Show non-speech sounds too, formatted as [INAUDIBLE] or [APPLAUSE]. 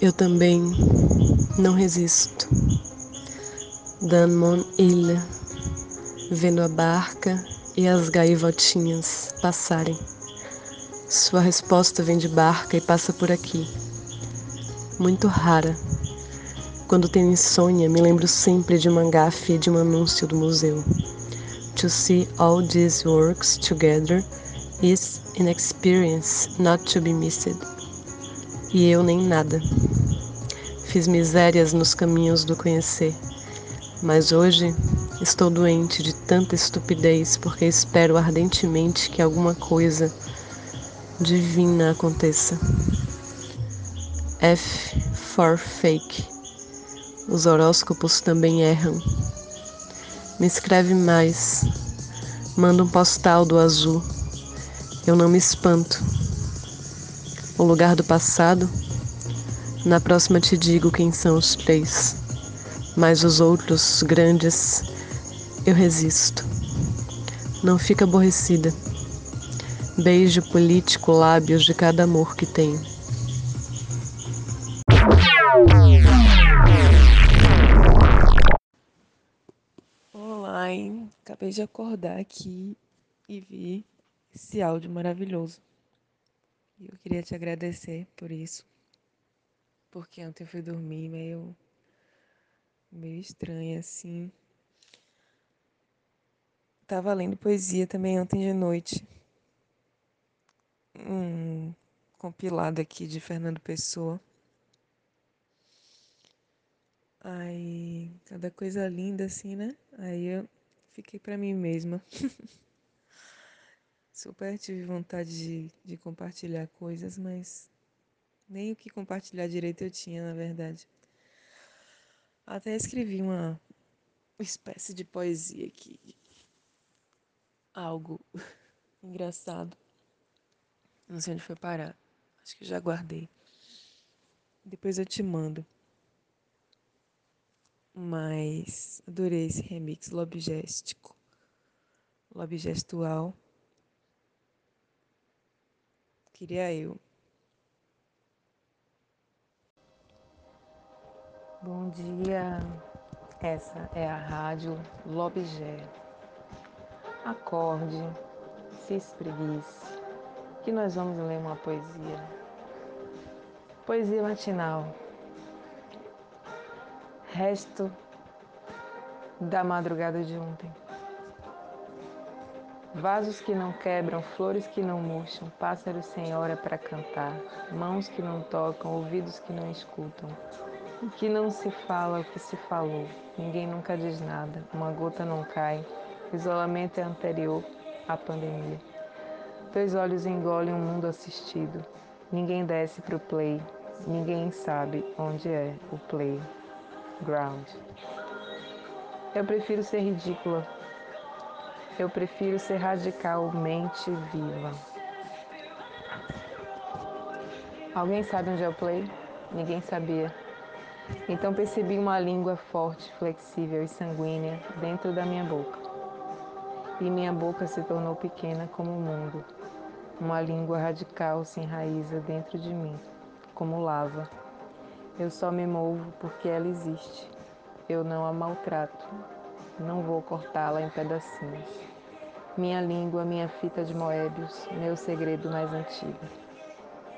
Eu também não resisto. Dan Mon Ilha, vendo a barca e as gaivotinhas passarem. Sua resposta vem de barca e passa por aqui. Muito rara. Quando tenho insônia, me lembro sempre de uma gafe e de um anúncio do museu. To see all these works together is an experience not to be missed. E eu nem nada. Fiz misérias nos caminhos do conhecer, mas hoje estou doente de tanta estupidez porque espero ardentemente que alguma coisa divina aconteça. F for fake. Os horóscopos também erram. Me escreve mais. Manda um postal do azul. Eu não me espanto. O lugar do passado? Na próxima te digo quem são os três. Mas os outros grandes, eu resisto. Não fica aborrecida. Beijo político lábios de cada amor que tenho. Olá, hein? Acabei de acordar aqui e vi esse áudio maravilhoso. E eu queria te agradecer por isso. Porque ontem eu fui dormir meio meio estranha assim. Tava lendo poesia também ontem de noite. Um compilado aqui de Fernando Pessoa. Aí, cada coisa linda assim, né? Aí eu fiquei para mim mesma. [LAUGHS] Super tive vontade de, de compartilhar coisas, mas nem o que compartilhar direito eu tinha, na verdade. Até escrevi uma espécie de poesia aqui. Algo [LAUGHS] engraçado. Não sei onde foi parar. Acho que já guardei. Depois eu te mando. Mas adorei esse remix lobgéstico. Lobgestual. Queria eu. Bom dia. Essa é a rádio Lobgé. Acorde, se espreguice, que nós vamos ler uma poesia. Poesia matinal resto da madrugada de ontem. Vasos que não quebram, flores que não murcham, pássaros sem hora para cantar, mãos que não tocam, ouvidos que não escutam. O que não se fala, o que se falou, ninguém nunca diz nada, uma gota não cai, isolamento é anterior à pandemia. Dois olhos engolem um mundo assistido, ninguém desce para o play, ninguém sabe onde é o play ground. Eu prefiro ser ridícula. Eu prefiro ser radicalmente viva. Alguém sabe onde é o play? Ninguém sabia. Então percebi uma língua forte, flexível e sanguínea dentro da minha boca. E minha boca se tornou pequena como o mundo. Uma língua radical se enraiza dentro de mim, como lava. Eu só me movo porque ela existe. Eu não a maltrato. Não vou cortá-la em pedacinhos. Minha língua, minha fita de Moebius, meu segredo mais antigo.